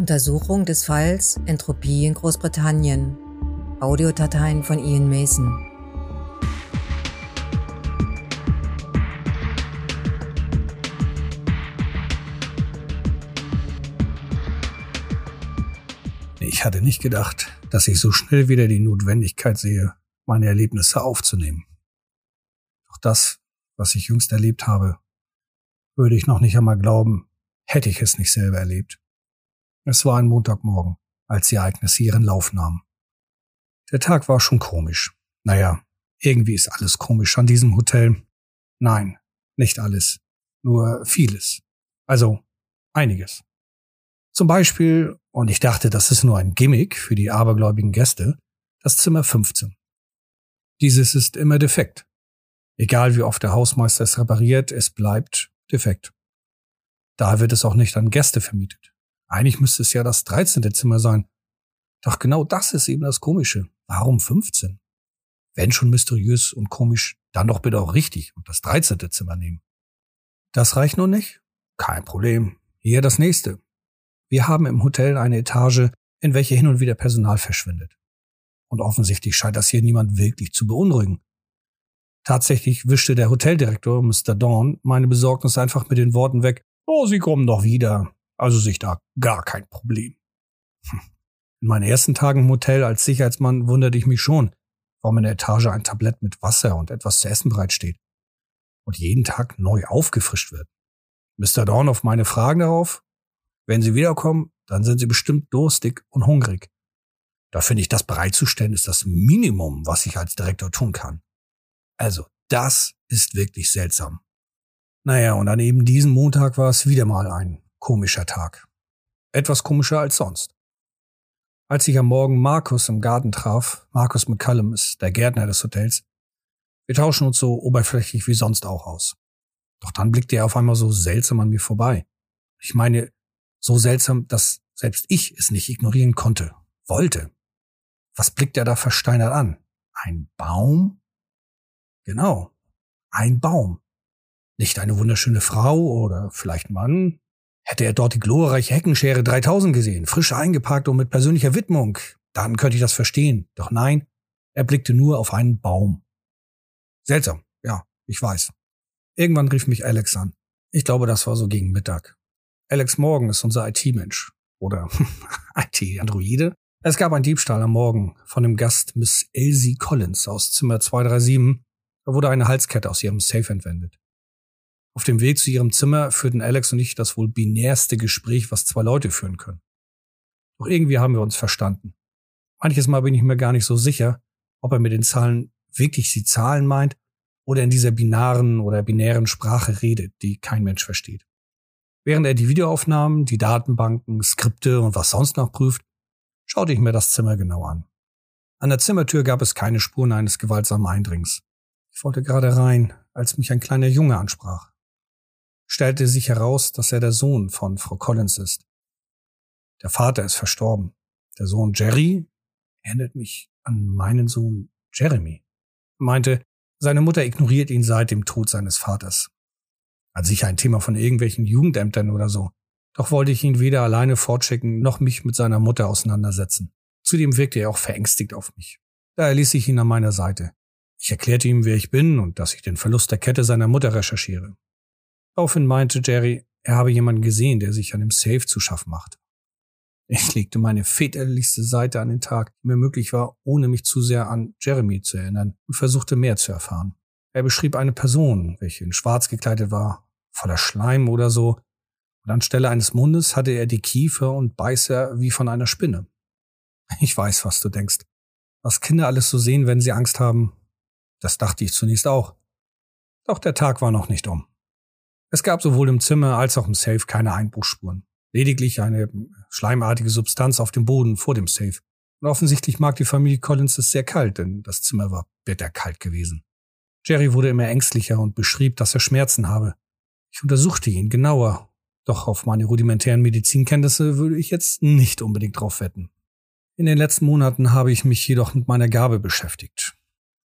Untersuchung des Falls Entropie in Großbritannien. Audiodateien von Ian Mason. Ich hatte nicht gedacht, dass ich so schnell wieder die Notwendigkeit sehe, meine Erlebnisse aufzunehmen. Doch das, was ich jüngst erlebt habe, würde ich noch nicht einmal glauben, hätte ich es nicht selber erlebt. Es war ein Montagmorgen, als die Ereignisse ihren Lauf nahmen. Der Tag war schon komisch. Naja, irgendwie ist alles komisch an diesem Hotel. Nein, nicht alles, nur vieles. Also einiges. Zum Beispiel, und ich dachte, das ist nur ein Gimmick für die abergläubigen Gäste, das Zimmer 15. Dieses ist immer defekt. Egal wie oft der Hausmeister es repariert, es bleibt defekt. Da wird es auch nicht an Gäste vermietet. Eigentlich müsste es ja das 13. Zimmer sein. Doch genau das ist eben das Komische. Warum 15? Wenn schon mysteriös und komisch, dann doch bitte auch richtig und das 13. Zimmer nehmen. Das reicht nun nicht? Kein Problem. Hier das nächste. Wir haben im Hotel eine Etage, in welche hin und wieder Personal verschwindet. Und offensichtlich scheint das hier niemand wirklich zu beunruhigen. Tatsächlich wischte der Hoteldirektor, Mr. Dawn, meine Besorgnis einfach mit den Worten weg, oh, Sie kommen doch wieder. Also sich da gar kein Problem. Hm. In meinen ersten Tagen im Hotel als Sicherheitsmann wunderte ich mich schon, warum in der Etage ein Tablett mit Wasser und etwas zu essen bereitsteht und jeden Tag neu aufgefrischt wird. Mr. Dawn auf meine Fragen darauf, wenn Sie wiederkommen, dann sind Sie bestimmt durstig und hungrig. Da finde ich, das bereitzustellen ist das Minimum, was ich als Direktor tun kann. Also, das ist wirklich seltsam. Naja, und an eben diesem Montag war es wieder mal ein komischer Tag. Etwas komischer als sonst. Als ich am Morgen Markus im Garten traf, Markus McCallum ist der Gärtner des Hotels, wir tauschen uns so oberflächlich wie sonst auch aus. Doch dann blickte er auf einmal so seltsam an mir vorbei. Ich meine, so seltsam, dass selbst ich es nicht ignorieren konnte, wollte. Was blickt er da versteinert an? Ein Baum? Genau, ein Baum. Nicht eine wunderschöne Frau oder vielleicht Mann. Hätte er dort die glorreiche Heckenschere 3000 gesehen, frisch eingepackt und mit persönlicher Widmung, dann könnte ich das verstehen. Doch nein, er blickte nur auf einen Baum. Seltsam, ja, ich weiß. Irgendwann rief mich Alex an. Ich glaube, das war so gegen Mittag. Alex Morgan ist unser IT-Mensch. Oder IT-Androide. Es gab einen Diebstahl am Morgen von dem Gast Miss Elsie Collins aus Zimmer 237. Da wurde eine Halskette aus ihrem Safe entwendet. Auf dem Weg zu ihrem Zimmer führten Alex und ich das wohl binärste Gespräch, was zwei Leute führen können. Doch irgendwie haben wir uns verstanden. Manches Mal bin ich mir gar nicht so sicher, ob er mit den Zahlen wirklich die Zahlen meint oder in dieser binaren oder binären Sprache redet, die kein Mensch versteht. Während er die Videoaufnahmen, die Datenbanken, Skripte und was sonst noch prüft, schaute ich mir das Zimmer genau an. An der Zimmertür gab es keine Spuren eines gewaltsamen Eindringens. Ich wollte gerade rein, als mich ein kleiner Junge ansprach. Stellte sich heraus, dass er der Sohn von Frau Collins ist. Der Vater ist verstorben. Der Sohn Jerry erinnert mich an meinen Sohn Jeremy. Meinte, seine Mutter ignoriert ihn seit dem Tod seines Vaters. An sich ein Thema von irgendwelchen Jugendämtern oder so. Doch wollte ich ihn weder alleine fortschicken, noch mich mit seiner Mutter auseinandersetzen. Zudem wirkte er auch verängstigt auf mich. Daher ließ ich ihn an meiner Seite. Ich erklärte ihm, wer ich bin und dass ich den Verlust der Kette seiner Mutter recherchiere. Daraufhin meinte Jerry, er habe jemanden gesehen, der sich an dem Safe zu schaffen macht. Ich legte meine väterlichste Seite an den Tag, die mir möglich war, ohne mich zu sehr an Jeremy zu erinnern und versuchte mehr zu erfahren. Er beschrieb eine Person, welche in schwarz gekleidet war, voller Schleim oder so, und anstelle eines Mundes hatte er die Kiefer und Beißer wie von einer Spinne. Ich weiß, was du denkst. Was Kinder alles so sehen, wenn sie Angst haben, das dachte ich zunächst auch. Doch der Tag war noch nicht um. Es gab sowohl im Zimmer als auch im Safe keine Einbruchsspuren. Lediglich eine schleimartige Substanz auf dem Boden vor dem Safe. Und offensichtlich mag die Familie Collins es sehr kalt, denn das Zimmer war bitterkalt gewesen. Jerry wurde immer ängstlicher und beschrieb, dass er Schmerzen habe. Ich untersuchte ihn genauer, doch auf meine rudimentären Medizinkenntnisse würde ich jetzt nicht unbedingt drauf wetten. In den letzten Monaten habe ich mich jedoch mit meiner Gabe beschäftigt.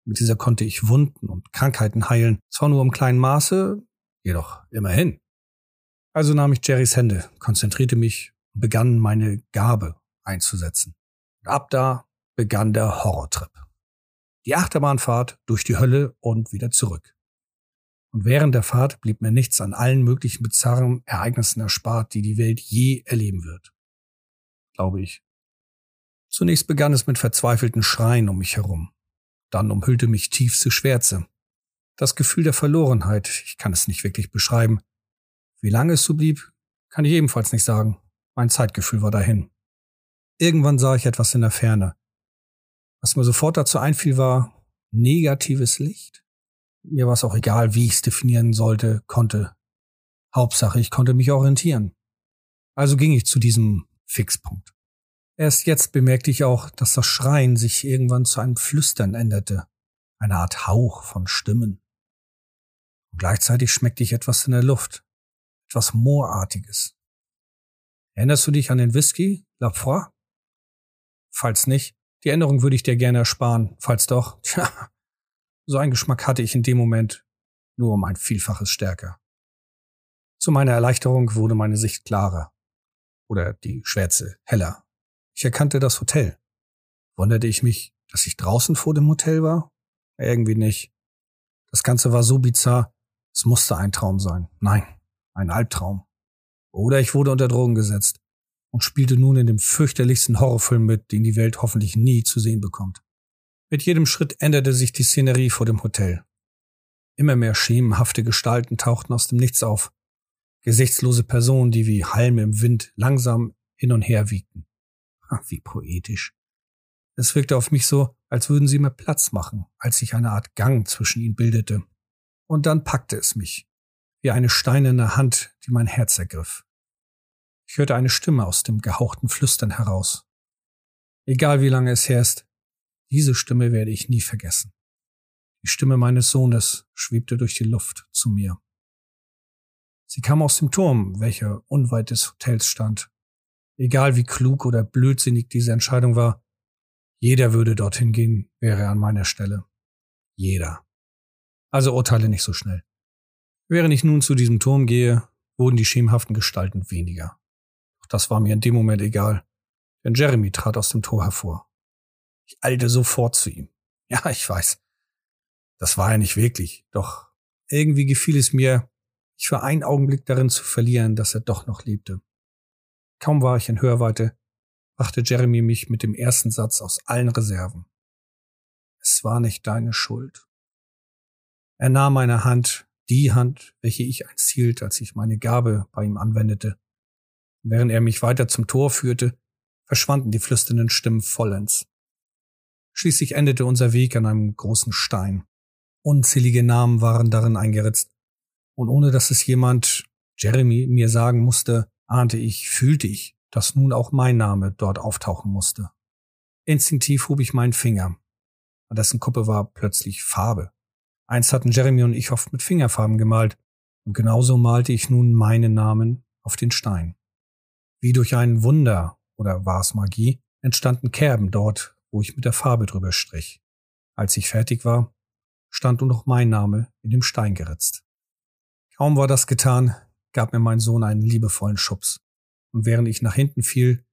Mit dieser konnte ich Wunden und Krankheiten heilen, zwar nur im kleinen Maße, jedoch immerhin. Also nahm ich Jerrys Hände, konzentrierte mich und begann meine Gabe einzusetzen. Und ab da begann der Horrortrip. Die Achterbahnfahrt durch die Hölle und wieder zurück. Und während der Fahrt blieb mir nichts an allen möglichen bizarren Ereignissen erspart, die die Welt je erleben wird. Glaube ich. Zunächst begann es mit verzweifelten Schreien um mich herum. Dann umhüllte mich tiefste Schwärze. Das Gefühl der Verlorenheit, ich kann es nicht wirklich beschreiben. Wie lange es so blieb, kann ich ebenfalls nicht sagen. Mein Zeitgefühl war dahin. Irgendwann sah ich etwas in der Ferne. Was mir sofort dazu einfiel, war negatives Licht. Mir war es auch egal, wie ich es definieren sollte, konnte. Hauptsache, ich konnte mich orientieren. Also ging ich zu diesem Fixpunkt. Erst jetzt bemerkte ich auch, dass das Schreien sich irgendwann zu einem Flüstern änderte, eine Art Hauch von Stimmen. Gleichzeitig schmeckte ich etwas in der Luft, etwas Moorartiges. Erinnerst du dich an den Whisky, La Foi? Falls nicht, die Änderung würde ich dir gerne ersparen, falls doch, tja, so einen Geschmack hatte ich in dem Moment nur um ein Vielfaches stärker. Zu meiner Erleichterung wurde meine Sicht klarer. Oder die Schwärze heller. Ich erkannte das Hotel. Wunderte ich mich, dass ich draußen vor dem Hotel war? Irgendwie nicht. Das Ganze war so bizarr, es musste ein Traum sein. Nein, ein Albtraum. Oder ich wurde unter Drogen gesetzt und spielte nun in dem fürchterlichsten Horrorfilm mit, den die Welt hoffentlich nie zu sehen bekommt. Mit jedem Schritt änderte sich die Szenerie vor dem Hotel. Immer mehr schemenhafte Gestalten tauchten aus dem Nichts auf. Gesichtslose Personen, die wie Halme im Wind langsam hin und her wiegten. Wie poetisch. Es wirkte auf mich so, als würden sie mir Platz machen, als sich eine Art Gang zwischen ihnen bildete. Und dann packte es mich, wie eine steinerne Hand, die mein Herz ergriff. Ich hörte eine Stimme aus dem gehauchten Flüstern heraus. Egal wie lange es her ist, diese Stimme werde ich nie vergessen. Die Stimme meines Sohnes schwebte durch die Luft zu mir. Sie kam aus dem Turm, welcher unweit des Hotels stand, Egal wie klug oder blödsinnig diese Entscheidung war, jeder würde dorthin gehen, wäre er an meiner Stelle. Jeder. Also urteile nicht so schnell. Während ich nun zu diesem Turm gehe, wurden die schemenhaften Gestalten weniger. Doch das war mir in dem Moment egal, denn Jeremy trat aus dem Tor hervor. Ich eilte sofort zu ihm. Ja, ich weiß. Das war er nicht wirklich, doch irgendwie gefiel es mir, mich für einen Augenblick darin zu verlieren, dass er doch noch lebte. Kaum war ich in Hörweite, brachte Jeremy mich mit dem ersten Satz aus allen Reserven. Es war nicht deine Schuld. Er nahm meine Hand, die Hand, welche ich einst hielt, als ich meine Gabe bei ihm anwendete. Während er mich weiter zum Tor führte, verschwanden die flüsternden Stimmen vollends. Schließlich endete unser Weg an einem großen Stein. Unzählige Namen waren darin eingeritzt, und ohne dass es jemand, Jeremy, mir sagen musste, ahnte ich, fühlte ich, dass nun auch mein Name dort auftauchen musste. Instinktiv hob ich meinen Finger. An dessen Kuppe war plötzlich Farbe. Einst hatten Jeremy und ich oft mit Fingerfarben gemalt, und genauso malte ich nun meinen Namen auf den Stein. Wie durch ein Wunder, oder war es Magie, entstanden Kerben dort, wo ich mit der Farbe drüber strich. Als ich fertig war, stand nur noch mein Name in dem Stein geritzt. Kaum war das getan, gab mir mein Sohn einen liebevollen Schubs. Und während ich nach hinten fiel,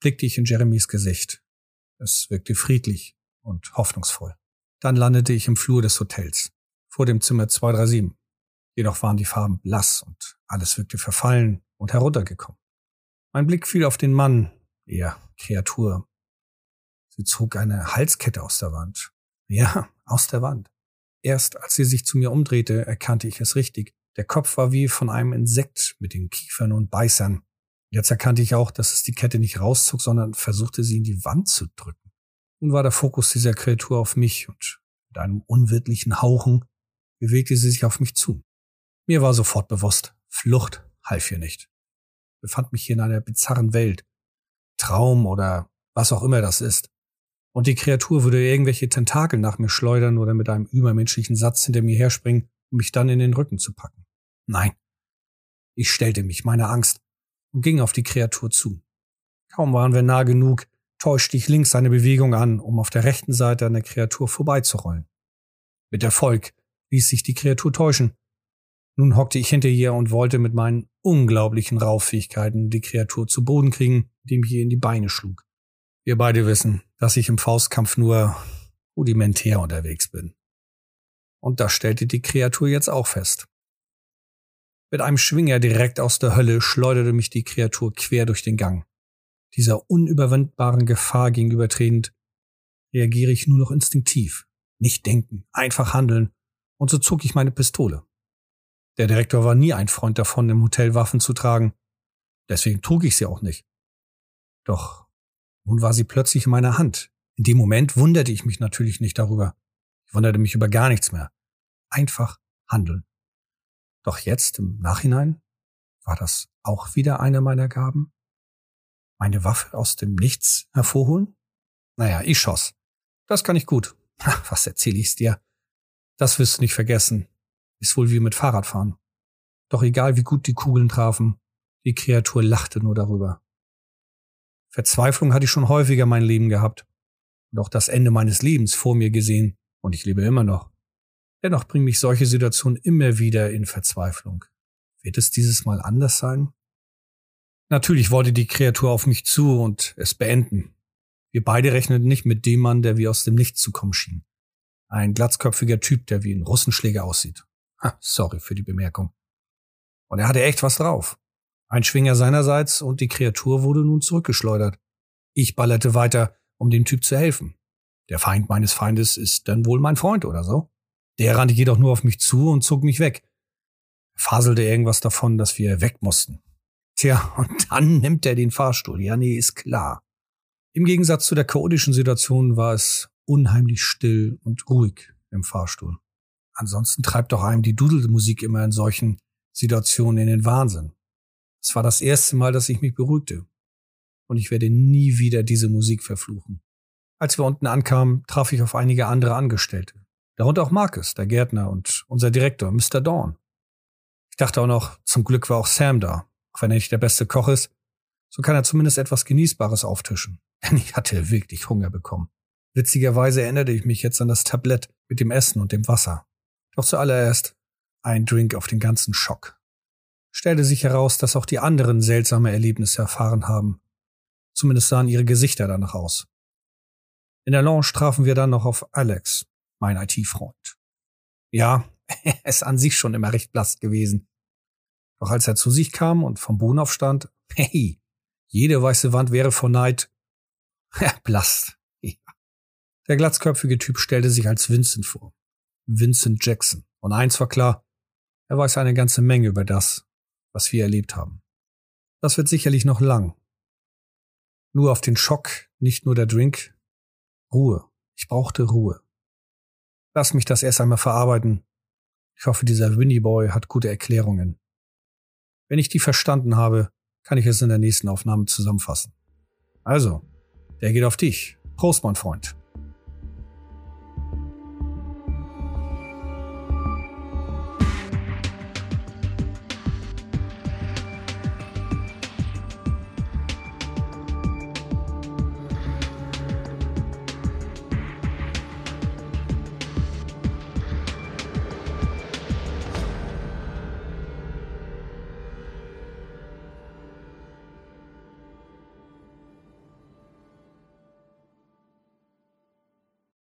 blickte ich in Jeremys Gesicht. Es wirkte friedlich und hoffnungsvoll. Dann landete ich im Flur des Hotels, vor dem Zimmer 237. Jedoch waren die Farben blass und alles wirkte verfallen und heruntergekommen. Mein Blick fiel auf den Mann, eher Kreatur. Sie zog eine Halskette aus der Wand. Ja, aus der Wand. Erst als sie sich zu mir umdrehte, erkannte ich es richtig. Der Kopf war wie von einem Insekt mit den Kiefern und Beißern. Jetzt erkannte ich auch, dass es die Kette nicht rauszog, sondern versuchte sie in die Wand zu drücken. Nun war der Fokus dieser Kreatur auf mich und mit einem unwirtlichen Hauchen bewegte sie sich auf mich zu. Mir war sofort bewusst, Flucht half hier nicht. Ich befand mich hier in einer bizarren Welt. Traum oder was auch immer das ist. Und die Kreatur würde irgendwelche Tentakel nach mir schleudern oder mit einem übermenschlichen Satz hinter mir herspringen, um mich dann in den Rücken zu packen. Nein. Ich stellte mich meiner Angst und ging auf die Kreatur zu. Kaum waren wir nah genug, täuschte ich links seine Bewegung an, um auf der rechten Seite an der Kreatur vorbeizurollen. Mit Erfolg ließ sich die Kreatur täuschen. Nun hockte ich hinter ihr und wollte mit meinen unglaublichen Rauffähigkeiten die Kreatur zu Boden kriegen, indem ich ihr in die Beine schlug. Wir beide wissen, dass ich im Faustkampf nur rudimentär unterwegs bin. Und das stellte die Kreatur jetzt auch fest. Mit einem Schwinger direkt aus der Hölle schleuderte mich die Kreatur quer durch den Gang. Dieser unüberwindbaren Gefahr gegenübertretend reagiere ich nur noch instinktiv. Nicht denken, einfach handeln. Und so zog ich meine Pistole. Der Direktor war nie ein Freund davon, im Hotel Waffen zu tragen. Deswegen trug ich sie auch nicht. Doch nun war sie plötzlich in meiner Hand. In dem Moment wunderte ich mich natürlich nicht darüber. Ich wunderte mich über gar nichts mehr. Einfach handeln. Doch jetzt, im Nachhinein, war das auch wieder eine meiner Gaben? Meine Waffe aus dem Nichts hervorholen? Naja, ich schoss. Das kann ich gut. Was erzähl ich's dir? Das wirst du nicht vergessen. Ist wohl wie mit Fahrradfahren. Doch egal wie gut die Kugeln trafen, die Kreatur lachte nur darüber. Verzweiflung hatte ich schon häufiger mein Leben gehabt und auch das Ende meines Lebens vor mir gesehen, und ich lebe immer noch. Dennoch bringen mich solche Situationen immer wieder in Verzweiflung. Wird es dieses Mal anders sein? Natürlich wollte die Kreatur auf mich zu und es beenden. Wir beide rechneten nicht mit dem Mann, der wie aus dem Nichts zu kommen schien. Ein glatzköpfiger Typ, der wie ein Russenschläger aussieht. Ha, sorry für die Bemerkung. Und er hatte echt was drauf. Ein Schwinger seinerseits und die Kreatur wurde nun zurückgeschleudert. Ich ballerte weiter, um dem Typ zu helfen. Der Feind meines Feindes ist dann wohl mein Freund oder so. Der rannte jedoch nur auf mich zu und zog mich weg. Er faselte irgendwas davon, dass wir weg mussten. Tja, und dann nimmt er den Fahrstuhl. Ja, nee, ist klar. Im Gegensatz zu der chaotischen Situation war es unheimlich still und ruhig im Fahrstuhl. Ansonsten treibt doch einem die Dudelmusik immer in solchen Situationen in den Wahnsinn. Es war das erste Mal, dass ich mich beruhigte. Und ich werde nie wieder diese Musik verfluchen. Als wir unten ankamen, traf ich auf einige andere Angestellte. Darunter auch Marcus, der Gärtner und unser Direktor, Mr. Dawn. Ich dachte auch noch, zum Glück war auch Sam da. Auch wenn er nicht der beste Koch ist, so kann er zumindest etwas Genießbares auftischen. Denn ich hatte wirklich Hunger bekommen. Witzigerweise erinnerte ich mich jetzt an das Tablett mit dem Essen und dem Wasser. Doch zuallererst ein Drink auf den ganzen Schock. Stellte sich heraus, dass auch die anderen seltsame Erlebnisse erfahren haben. Zumindest sahen ihre Gesichter danach aus. In der Lounge trafen wir dann noch auf Alex, mein IT-Freund. Ja, er ist an sich schon immer recht blass gewesen. Doch als er zu sich kam und vom Boden aufstand, hey, jede weiße Wand wäre vor Neid. Ja, blass. Ja. Der glatzköpfige Typ stellte sich als Vincent vor. Vincent Jackson. Und eins war klar, er weiß eine ganze Menge über das, was wir erlebt haben. Das wird sicherlich noch lang. Nur auf den Schock, nicht nur der Drink. Ruhe. Ich brauchte Ruhe. Lass mich das erst einmal verarbeiten. Ich hoffe, dieser Winnie Boy hat gute Erklärungen. Wenn ich die verstanden habe, kann ich es in der nächsten Aufnahme zusammenfassen. Also, der geht auf dich. Prost, mein Freund.